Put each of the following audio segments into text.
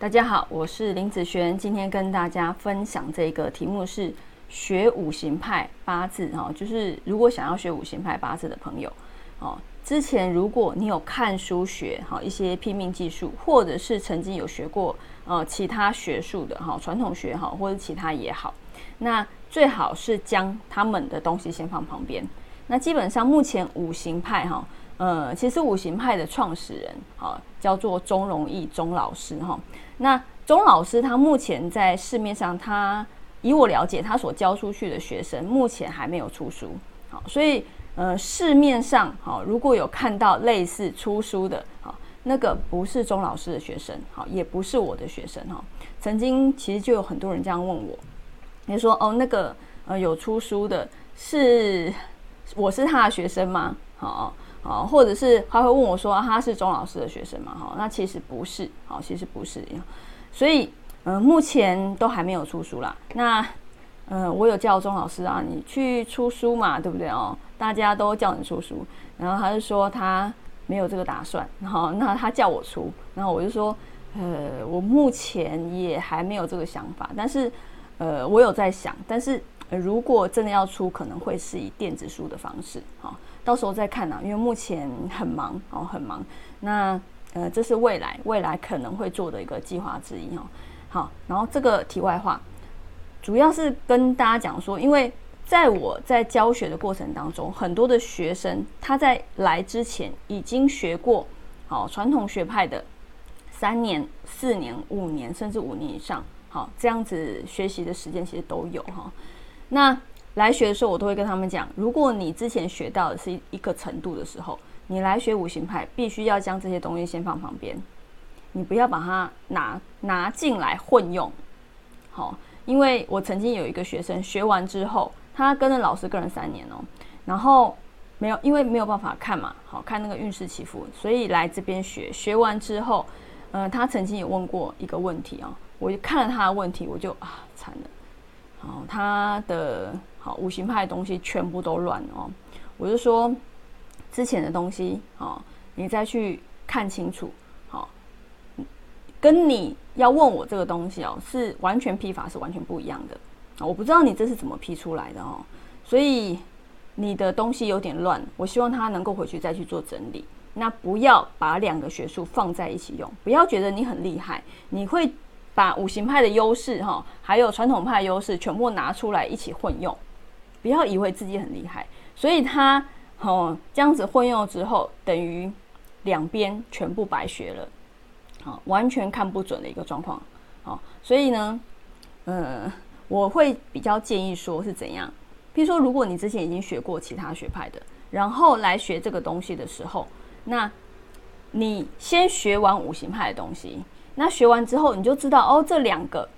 大家好，我是林子璇，今天跟大家分享这个题目是学五行派八字哈，就是如果想要学五行派八字的朋友哦，之前如果你有看书学哈一些拼命技术，或者是曾经有学过呃其他学术的哈传统学哈或者其他也好，那最好是将他们的东西先放旁边。那基本上目前五行派哈。呃，其实五行派的创始人，哈，叫做钟荣义钟老师，哈。那钟老师他目前在市面上，他以我了解，他所教出去的学生目前还没有出书，好，所以呃，市面上，好，如果有看到类似出书的，好，那个不是钟老师的学生，好，也不是我的学生，哈。曾经其实就有很多人这样问我，你说哦，那个呃有出书的是我是他的学生吗？好。哦，或者是他会问我说他是钟老师的学生嘛？哈，那其实不是，好，其实不是，所以嗯，目前都还没有出书啦。那嗯，我有叫钟老师啊，你去出书嘛，对不对哦？大家都叫你出书，然后他就说他没有这个打算，然后那他叫我出，然后我就说呃，我目前也还没有这个想法，但是呃，我有在想，但是如果真的要出，可能会是以电子书的方式，哈。到时候再看呐，因为目前很忙哦，很忙。那呃，这是未来未来可能会做的一个计划之一哦。好，然后这个题外话，主要是跟大家讲说，因为在我在教学的过程当中，很多的学生他在来之前已经学过好传统学派的三年、四年、五年，甚至五年以上，好这样子学习的时间其实都有哈。那来学的时候，我都会跟他们讲：如果你之前学到的是一个程度的时候，你来学五行派，必须要将这些东西先放旁边，你不要把它拿拿进来混用。好，因为我曾经有一个学生学完之后，他跟着老师跟了三年哦，然后没有，因为没有办法看嘛，好看那个运势起伏，所以来这边学。学完之后，呃，他曾经也问过一个问题哦，我就看了他的问题，我就啊惨了，好，他的好。五行派的东西全部都乱哦，我就说之前的东西哦，你再去看清楚，好，跟你要问我这个东西哦，是完全批法是完全不一样的，我不知道你这是怎么批出来的哦，所以你的东西有点乱，我希望他能够回去再去做整理，那不要把两个学术放在一起用，不要觉得你很厉害，你会把五行派的优势哈，还有传统派优势全部拿出来一起混用。不要以为自己很厉害，所以他哦这样子混用之后，等于两边全部白学了，好，完全看不准的一个状况，好，所以呢，呃，我会比较建议说是怎样，比如说，如果你之前已经学过其他学派的，然后来学这个东西的时候，那你先学完五行派的东西，那学完之后你就知道哦，这两个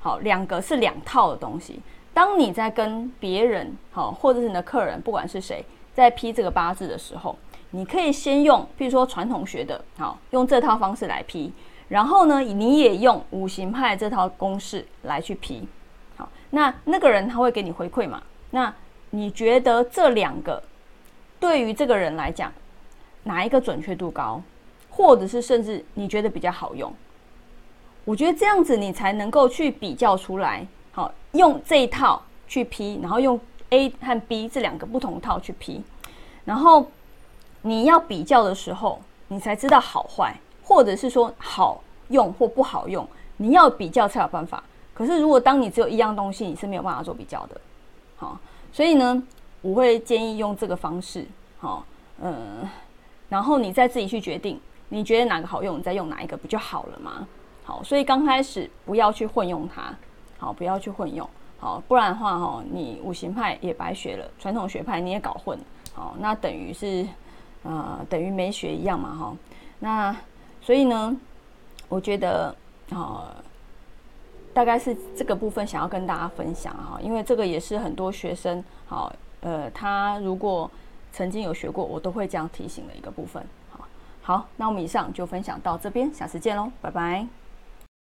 好，两个是两套的东西。当你在跟别人好，或者是你的客人，不管是谁，在批这个八字的时候，你可以先用，譬如说传统学的，好，用这套方式来批，然后呢，你也用五行派这套公式来去批，好，那那个人他会给你回馈嘛？那你觉得这两个对于这个人来讲，哪一个准确度高，或者是甚至你觉得比较好用？我觉得这样子你才能够去比较出来。好，用这一套去批，然后用 A 和 B 这两个不同套去批，然后你要比较的时候，你才知道好坏，或者是说好用或不好用，你要比较才有办法。可是如果当你只有一样东西，你是没有办法做比较的。好，所以呢，我会建议用这个方式。好，嗯，然后你再自己去决定，你觉得哪个好用，你再用哪一个不就好了吗？好，所以刚开始不要去混用它。好，不要去混用，好，不然的话，哈，你五行派也白学了，传统学派你也搞混，好，那等于是，呃，等于没学一样嘛，哈，那所以呢，我觉得，啊，大概是这个部分想要跟大家分享哈，因为这个也是很多学生，好，呃，他如果曾经有学过，我都会这样提醒的一个部分，好，那我们以上就分享到这边，下次见喽，拜拜。